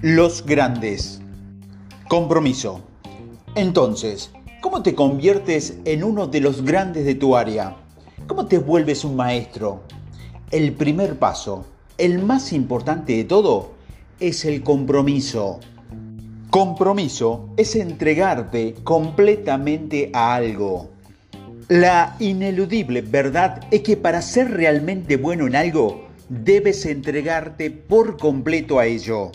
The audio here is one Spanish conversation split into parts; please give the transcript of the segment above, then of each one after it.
Los grandes. Compromiso. Entonces, ¿cómo te conviertes en uno de los grandes de tu área? ¿Cómo te vuelves un maestro? El primer paso, el más importante de todo, es el compromiso. Compromiso es entregarte completamente a algo. La ineludible verdad es que para ser realmente bueno en algo, debes entregarte por completo a ello.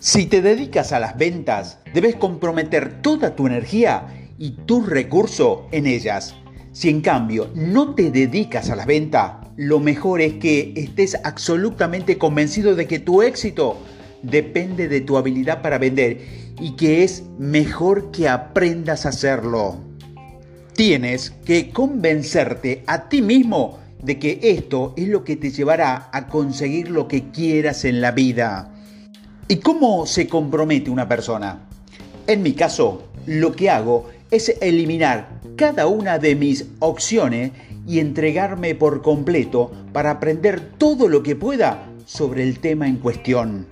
Si te dedicas a las ventas, debes comprometer toda tu energía y tu recurso en ellas. Si en cambio no te dedicas a la venta, lo mejor es que estés absolutamente convencido de que tu éxito depende de tu habilidad para vender y que es mejor que aprendas a hacerlo. Tienes que convencerte a ti mismo de que esto es lo que te llevará a conseguir lo que quieras en la vida. ¿Y cómo se compromete una persona? En mi caso, lo que hago es eliminar cada una de mis opciones y entregarme por completo para aprender todo lo que pueda sobre el tema en cuestión.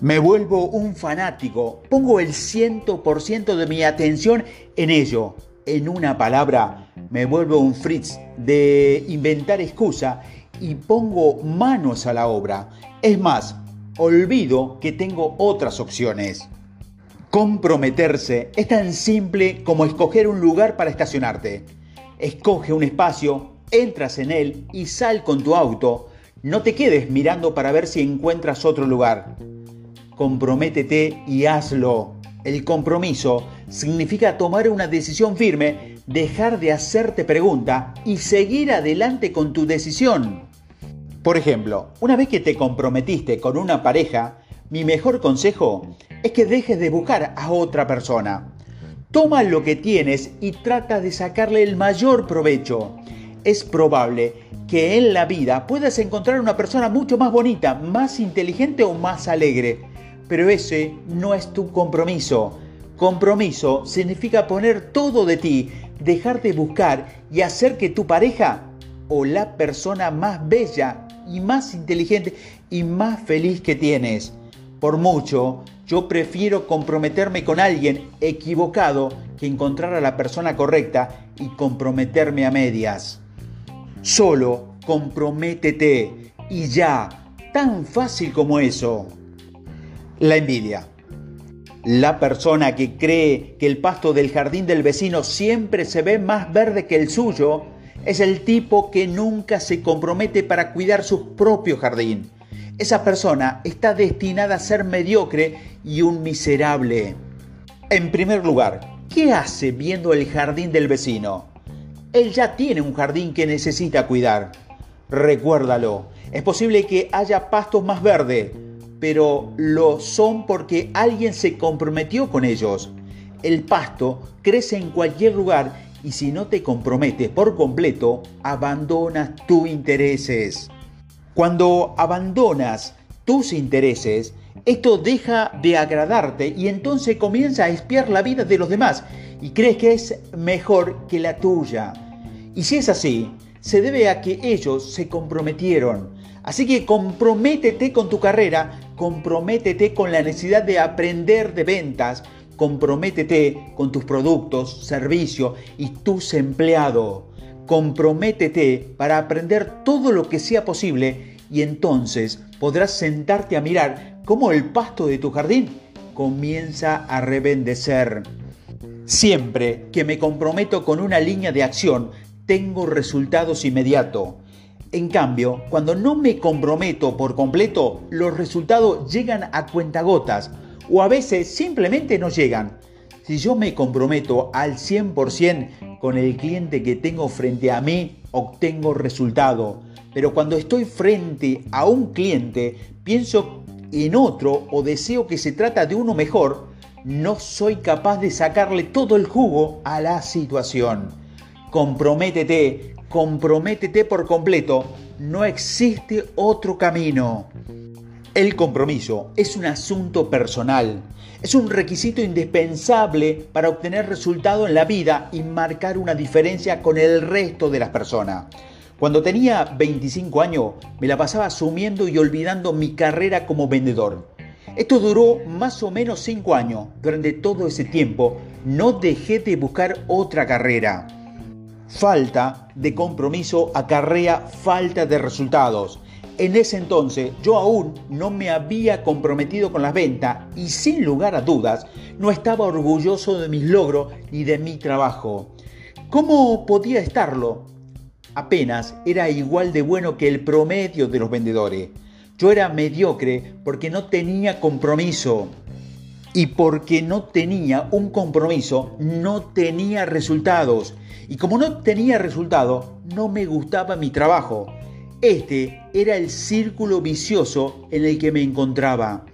Me vuelvo un fanático, pongo el 100% de mi atención en ello. En una palabra, me vuelvo un fritz de inventar excusa y pongo manos a la obra. Es más, olvido que tengo otras opciones. Comprometerse es tan simple como escoger un lugar para estacionarte. Escoge un espacio, entras en él y sal con tu auto. No te quedes mirando para ver si encuentras otro lugar. Comprométete y hazlo. El compromiso significa tomar una decisión firme, dejar de hacerte pregunta y seguir adelante con tu decisión. Por ejemplo, una vez que te comprometiste con una pareja, mi mejor consejo es que dejes de buscar a otra persona. Toma lo que tienes y trata de sacarle el mayor provecho. Es probable que en la vida puedas encontrar una persona mucho más bonita, más inteligente o más alegre, pero ese no es tu compromiso. Compromiso significa poner todo de ti, dejar de buscar y hacer que tu pareja o la persona más bella y más inteligente y más feliz que tienes. Por mucho, yo prefiero comprometerme con alguien equivocado que encontrar a la persona correcta y comprometerme a medias. Solo comprométete y ya, tan fácil como eso. La envidia. La persona que cree que el pasto del jardín del vecino siempre se ve más verde que el suyo es el tipo que nunca se compromete para cuidar su propio jardín. Esa persona está destinada a ser mediocre y un miserable. En primer lugar, ¿qué hace viendo el jardín del vecino? Él ya tiene un jardín que necesita cuidar. Recuérdalo, es posible que haya pastos más verdes, pero lo son porque alguien se comprometió con ellos. El pasto crece en cualquier lugar y si no te comprometes por completo, abandonas tus intereses. Cuando abandonas tus intereses, esto deja de agradarte y entonces comienza a espiar la vida de los demás y crees que es mejor que la tuya. Y si es así, se debe a que ellos se comprometieron. Así que comprométete con tu carrera, comprométete con la necesidad de aprender de ventas, Comprométete con tus productos, servicios y tus empleados. Comprométete para aprender todo lo que sea posible y entonces podrás sentarte a mirar cómo el pasto de tu jardín comienza a revendecer. Siempre que me comprometo con una línea de acción, tengo resultados inmediatos. En cambio, cuando no me comprometo por completo, los resultados llegan a cuentagotas o a veces simplemente no llegan. Si yo me comprometo al 100% con el cliente que tengo frente a mí, obtengo resultado. Pero cuando estoy frente a un cliente, pienso en otro o deseo que se trata de uno mejor, no soy capaz de sacarle todo el jugo a la situación. Comprométete, comprométete por completo. No existe otro camino. El compromiso es un asunto personal, es un requisito indispensable para obtener resultado en la vida y marcar una diferencia con el resto de las personas. Cuando tenía 25 años me la pasaba asumiendo y olvidando mi carrera como vendedor. Esto duró más o menos cinco años. Durante todo ese tiempo no dejé de buscar otra carrera. Falta de compromiso acarrea falta de resultados. En ese entonces yo aún no me había comprometido con las ventas y sin lugar a dudas no estaba orgulloso de mis logros ni de mi trabajo. ¿Cómo podía estarlo? Apenas era igual de bueno que el promedio de los vendedores. Yo era mediocre porque no tenía compromiso. Y porque no tenía un compromiso, no tenía resultados. Y como no tenía resultados, no me gustaba mi trabajo. Este era el círculo vicioso en el que me encontraba.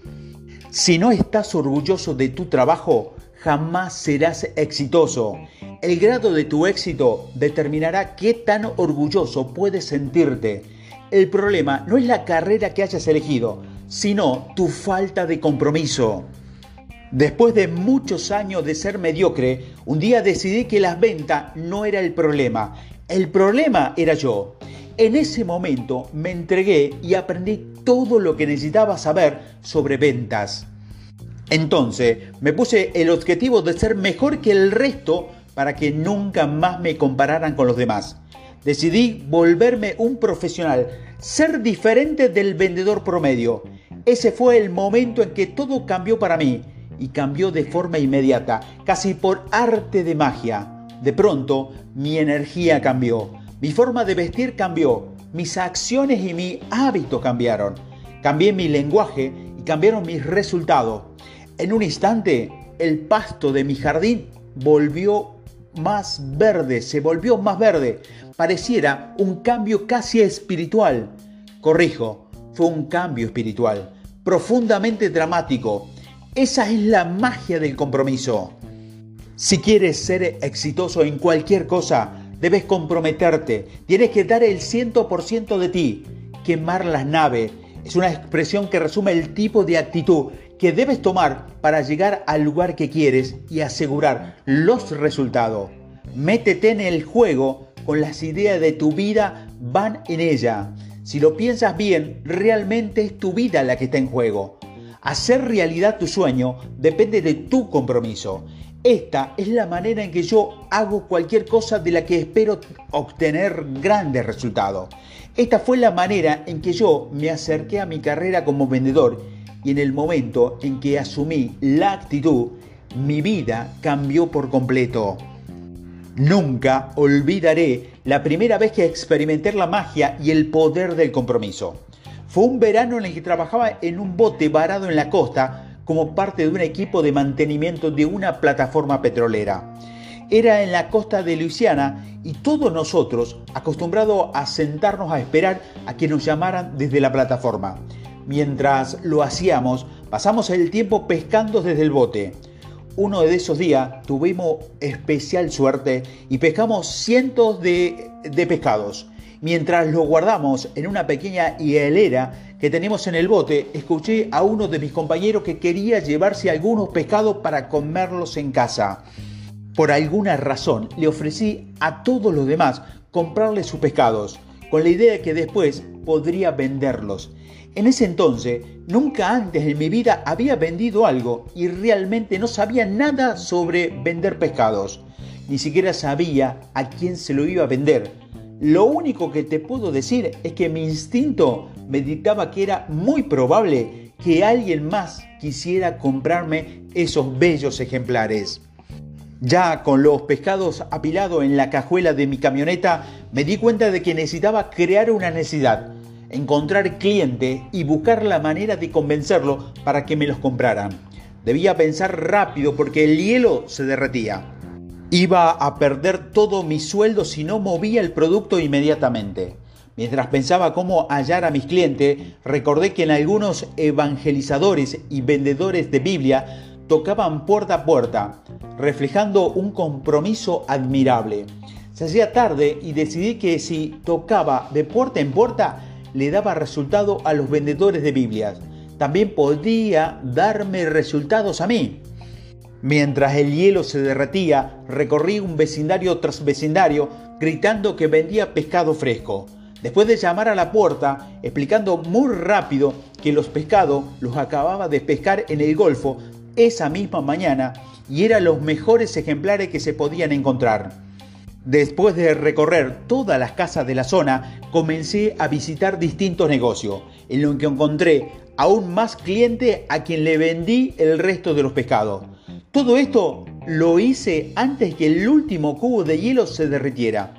Si no estás orgulloso de tu trabajo, jamás serás exitoso. El grado de tu éxito determinará qué tan orgulloso puedes sentirte. El problema no es la carrera que hayas elegido, sino tu falta de compromiso. Después de muchos años de ser mediocre, un día decidí que las ventas no era el problema. El problema era yo. En ese momento me entregué y aprendí todo lo que necesitaba saber sobre ventas. Entonces me puse el objetivo de ser mejor que el resto para que nunca más me compararan con los demás. Decidí volverme un profesional, ser diferente del vendedor promedio. Ese fue el momento en que todo cambió para mí y cambió de forma inmediata, casi por arte de magia. De pronto, mi energía cambió mi forma de vestir cambió, mis acciones y mi hábito cambiaron. Cambié mi lenguaje y cambiaron mis resultados. En un instante, el pasto de mi jardín volvió más verde, se volvió más verde. Pareciera un cambio casi espiritual. Corrijo, fue un cambio espiritual, profundamente dramático. Esa es la magia del compromiso. Si quieres ser exitoso en cualquier cosa, Debes comprometerte, tienes que dar el 100% de ti. Quemar las naves es una expresión que resume el tipo de actitud que debes tomar para llegar al lugar que quieres y asegurar los resultados. Métete en el juego con las ideas de tu vida, van en ella. Si lo piensas bien, realmente es tu vida la que está en juego. Hacer realidad tu sueño depende de tu compromiso. Esta es la manera en que yo hago cualquier cosa de la que espero obtener grandes resultados. Esta fue la manera en que yo me acerqué a mi carrera como vendedor y en el momento en que asumí la actitud, mi vida cambió por completo. Nunca olvidaré la primera vez que experimenté la magia y el poder del compromiso. Fue un verano en el que trabajaba en un bote varado en la costa como parte de un equipo de mantenimiento de una plataforma petrolera. Era en la costa de Luisiana y todos nosotros acostumbrados a sentarnos a esperar a que nos llamaran desde la plataforma. Mientras lo hacíamos, pasamos el tiempo pescando desde el bote. Uno de esos días tuvimos especial suerte y pescamos cientos de, de pescados. Mientras lo guardamos en una pequeña hielera que tenemos en el bote, escuché a uno de mis compañeros que quería llevarse algunos pescados para comerlos en casa. Por alguna razón le ofrecí a todos los demás comprarle sus pescados, con la idea de que después podría venderlos. En ese entonces, nunca antes en mi vida había vendido algo y realmente no sabía nada sobre vender pescados. Ni siquiera sabía a quién se lo iba a vender lo único que te puedo decir es que mi instinto me dictaba que era muy probable que alguien más quisiera comprarme esos bellos ejemplares. Ya con los pescados apilados en la cajuela de mi camioneta, me di cuenta de que necesitaba crear una necesidad, encontrar cliente y buscar la manera de convencerlo para que me los compraran. Debía pensar rápido porque el hielo se derretía. Iba a perder todo mi sueldo si no movía el producto inmediatamente. Mientras pensaba cómo hallar a mis clientes, recordé que en algunos evangelizadores y vendedores de Biblia tocaban puerta a puerta, reflejando un compromiso admirable. Se hacía tarde y decidí que si tocaba de puerta en puerta, le daba resultado a los vendedores de Biblias. También podía darme resultados a mí. Mientras el hielo se derretía, recorrí un vecindario tras vecindario gritando que vendía pescado fresco. Después de llamar a la puerta, explicando muy rápido que los pescados los acababa de pescar en el Golfo esa misma mañana y eran los mejores ejemplares que se podían encontrar. Después de recorrer todas las casas de la zona, comencé a visitar distintos negocios, en los que encontré aún más clientes a quien le vendí el resto de los pescados. Todo esto lo hice antes que el último cubo de hielo se derritiera.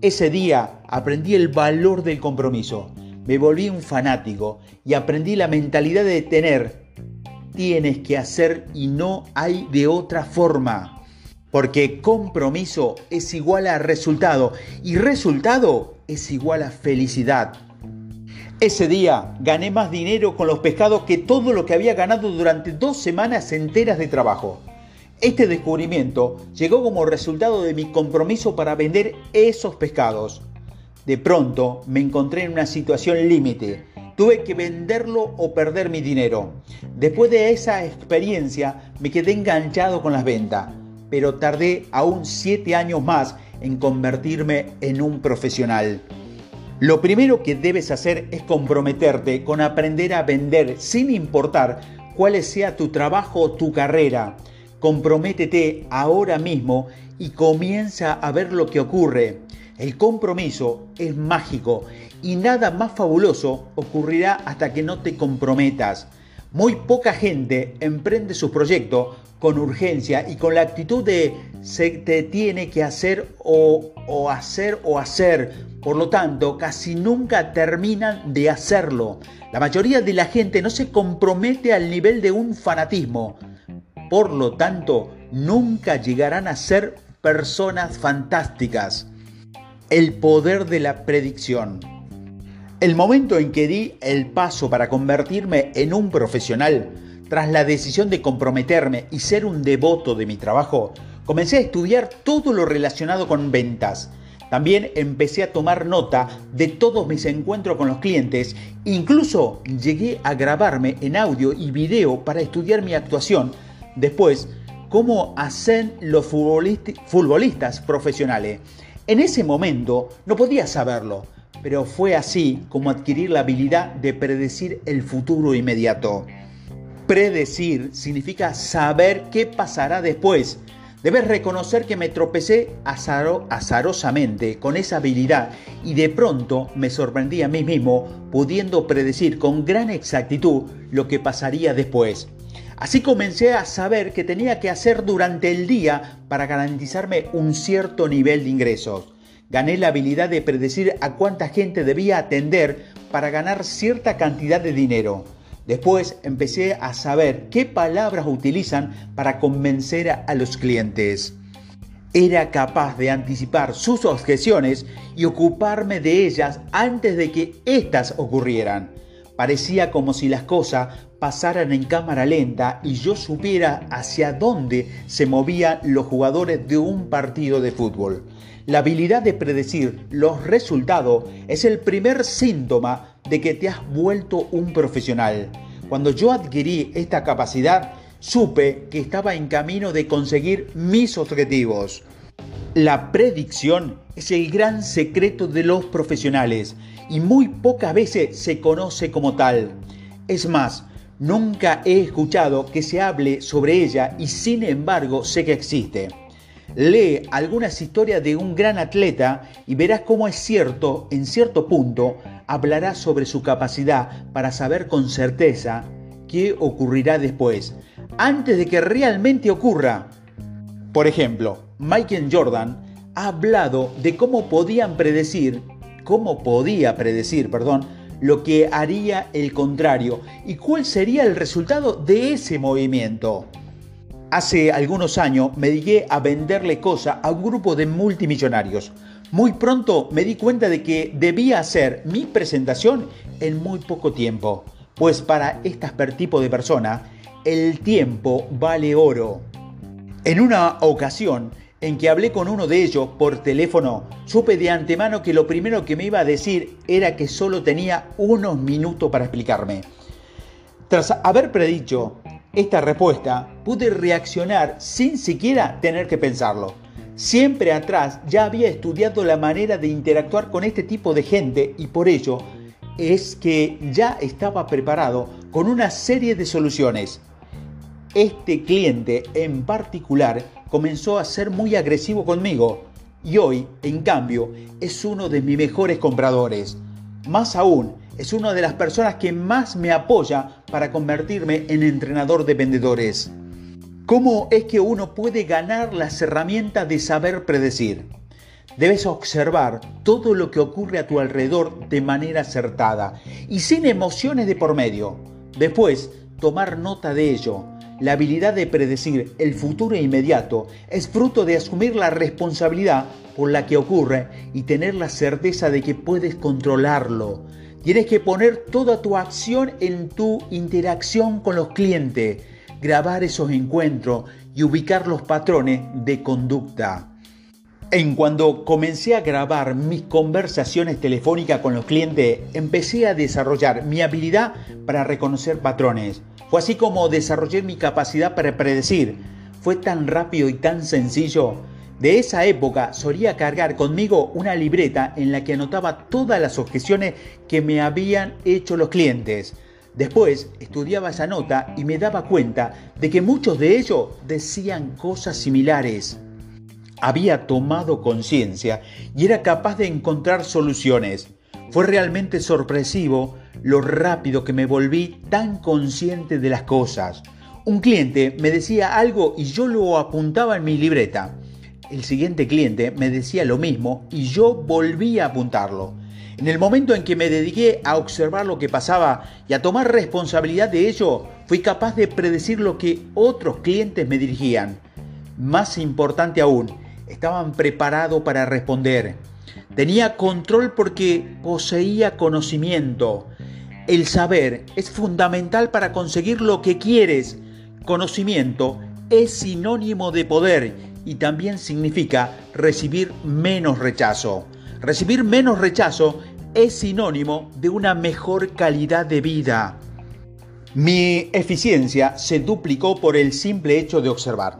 Ese día aprendí el valor del compromiso. Me volví un fanático y aprendí la mentalidad de tener. Tienes que hacer y no hay de otra forma. Porque compromiso es igual a resultado y resultado es igual a felicidad. Ese día gané más dinero con los pescados que todo lo que había ganado durante dos semanas enteras de trabajo. Este descubrimiento llegó como resultado de mi compromiso para vender esos pescados. De pronto me encontré en una situación límite. Tuve que venderlo o perder mi dinero. Después de esa experiencia me quedé enganchado con las ventas pero tardé aún siete años más en convertirme en un profesional. Lo primero que debes hacer es comprometerte con aprender a vender sin importar cuál sea tu trabajo o tu carrera. Comprométete ahora mismo y comienza a ver lo que ocurre. El compromiso es mágico y nada más fabuloso ocurrirá hasta que no te comprometas. Muy poca gente emprende su proyecto con urgencia y con la actitud de se te tiene que hacer o, o, hacer o hacer. Por lo tanto, casi nunca terminan de hacerlo. La mayoría de la gente no se compromete al nivel de un fanatismo. Por lo tanto, nunca llegarán a ser personas fantásticas. El poder de la predicción. El momento en que di el paso para convertirme en un profesional, tras la decisión de comprometerme y ser un devoto de mi trabajo, comencé a estudiar todo lo relacionado con ventas. También empecé a tomar nota de todos mis encuentros con los clientes, incluso llegué a grabarme en audio y video para estudiar mi actuación. Después, cómo hacen los futbolistas profesionales. En ese momento no podía saberlo, pero fue así como adquirir la habilidad de predecir el futuro inmediato. Predecir significa saber qué pasará después. Debes reconocer que me tropecé azarosamente con esa habilidad y de pronto me sorprendí a mí mismo pudiendo predecir con gran exactitud lo que pasaría después. Así comencé a saber qué tenía que hacer durante el día para garantizarme un cierto nivel de ingresos. Gané la habilidad de predecir a cuánta gente debía atender para ganar cierta cantidad de dinero. Después empecé a saber qué palabras utilizan para convencer a los clientes. Era capaz de anticipar sus objeciones y ocuparme de ellas antes de que éstas ocurrieran. Parecía como si las cosas pasaran en cámara lenta y yo supiera hacia dónde se movían los jugadores de un partido de fútbol. La habilidad de predecir los resultados es el primer síntoma de que te has vuelto un profesional. Cuando yo adquirí esta capacidad, supe que estaba en camino de conseguir mis objetivos. La predicción es el gran secreto de los profesionales y muy pocas veces se conoce como tal. Es más, nunca he escuchado que se hable sobre ella y sin embargo sé que existe. Lee algunas historias de un gran atleta y verás cómo es cierto, en cierto punto, hablará sobre su capacidad para saber con certeza qué ocurrirá después, antes de que realmente ocurra. Por ejemplo, Michael Jordan ha hablado de cómo podían predecir, cómo podía predecir, perdón, lo que haría el contrario y cuál sería el resultado de ese movimiento. Hace algunos años me dediqué a venderle cosas a un grupo de multimillonarios. Muy pronto me di cuenta de que debía hacer mi presentación en muy poco tiempo, pues para este tipo de persona el tiempo vale oro. En una ocasión en que hablé con uno de ellos por teléfono, supe de antemano que lo primero que me iba a decir era que solo tenía unos minutos para explicarme. Tras haber predicho esta respuesta, pude reaccionar sin siquiera tener que pensarlo. Siempre atrás ya había estudiado la manera de interactuar con este tipo de gente y por ello es que ya estaba preparado con una serie de soluciones. Este cliente en particular comenzó a ser muy agresivo conmigo y hoy, en cambio, es uno de mis mejores compradores. Más aún, es una de las personas que más me apoya para convertirme en entrenador de vendedores. ¿Cómo es que uno puede ganar las herramientas de saber predecir? Debes observar todo lo que ocurre a tu alrededor de manera acertada y sin emociones de por medio. Después, tomar nota de ello. La habilidad de predecir el futuro inmediato es fruto de asumir la responsabilidad por la que ocurre y tener la certeza de que puedes controlarlo. Tienes que poner toda tu acción en tu interacción con los clientes grabar esos encuentros y ubicar los patrones de conducta. En cuando comencé a grabar mis conversaciones telefónicas con los clientes, empecé a desarrollar mi habilidad para reconocer patrones. Fue así como desarrollé mi capacidad para predecir. Fue tan rápido y tan sencillo. De esa época solía cargar conmigo una libreta en la que anotaba todas las objeciones que me habían hecho los clientes. Después estudiaba esa nota y me daba cuenta de que muchos de ellos decían cosas similares. Había tomado conciencia y era capaz de encontrar soluciones. Fue realmente sorpresivo lo rápido que me volví tan consciente de las cosas. Un cliente me decía algo y yo lo apuntaba en mi libreta. El siguiente cliente me decía lo mismo y yo volví a apuntarlo. En el momento en que me dediqué a observar lo que pasaba y a tomar responsabilidad de ello, fui capaz de predecir lo que otros clientes me dirigían. Más importante aún, estaban preparados para responder. Tenía control porque poseía conocimiento. El saber es fundamental para conseguir lo que quieres. Conocimiento es sinónimo de poder y también significa recibir menos rechazo. Recibir menos rechazo es sinónimo de una mejor calidad de vida. Mi eficiencia se duplicó por el simple hecho de observar.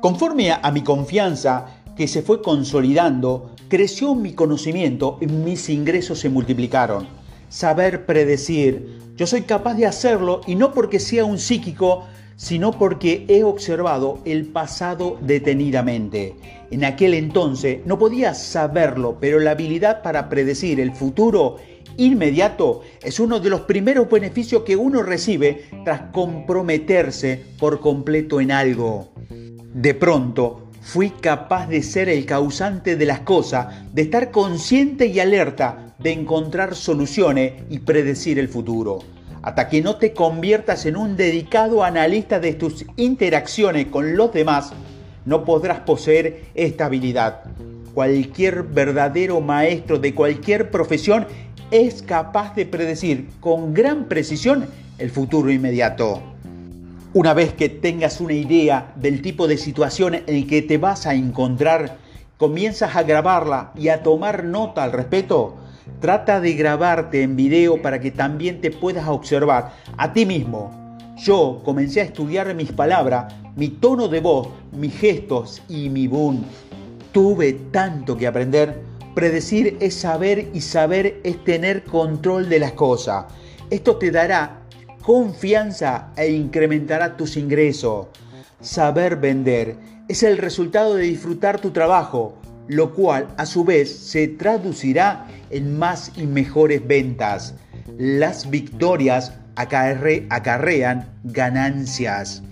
Conforme a mi confianza que se fue consolidando, creció mi conocimiento y mis ingresos se multiplicaron. Saber predecir. Yo soy capaz de hacerlo y no porque sea un psíquico, sino porque he observado el pasado detenidamente. En aquel entonces no podía saberlo, pero la habilidad para predecir el futuro inmediato es uno de los primeros beneficios que uno recibe tras comprometerse por completo en algo. De pronto, fui capaz de ser el causante de las cosas, de estar consciente y alerta, de encontrar soluciones y predecir el futuro hasta que no te conviertas en un dedicado analista de tus interacciones con los demás, no podrás poseer esta habilidad. Cualquier verdadero maestro de cualquier profesión es capaz de predecir con gran precisión el futuro inmediato. Una vez que tengas una idea del tipo de situación en que te vas a encontrar, comienzas a grabarla y a tomar nota al respecto, Trata de grabarte en video para que también te puedas observar a ti mismo. Yo comencé a estudiar mis palabras, mi tono de voz, mis gestos y mi boom. Tuve tanto que aprender. Predecir es saber y saber es tener control de las cosas. Esto te dará confianza e incrementará tus ingresos. Saber vender es el resultado de disfrutar tu trabajo, lo cual a su vez se traducirá en más y mejores ventas. Las victorias acarrean ganancias.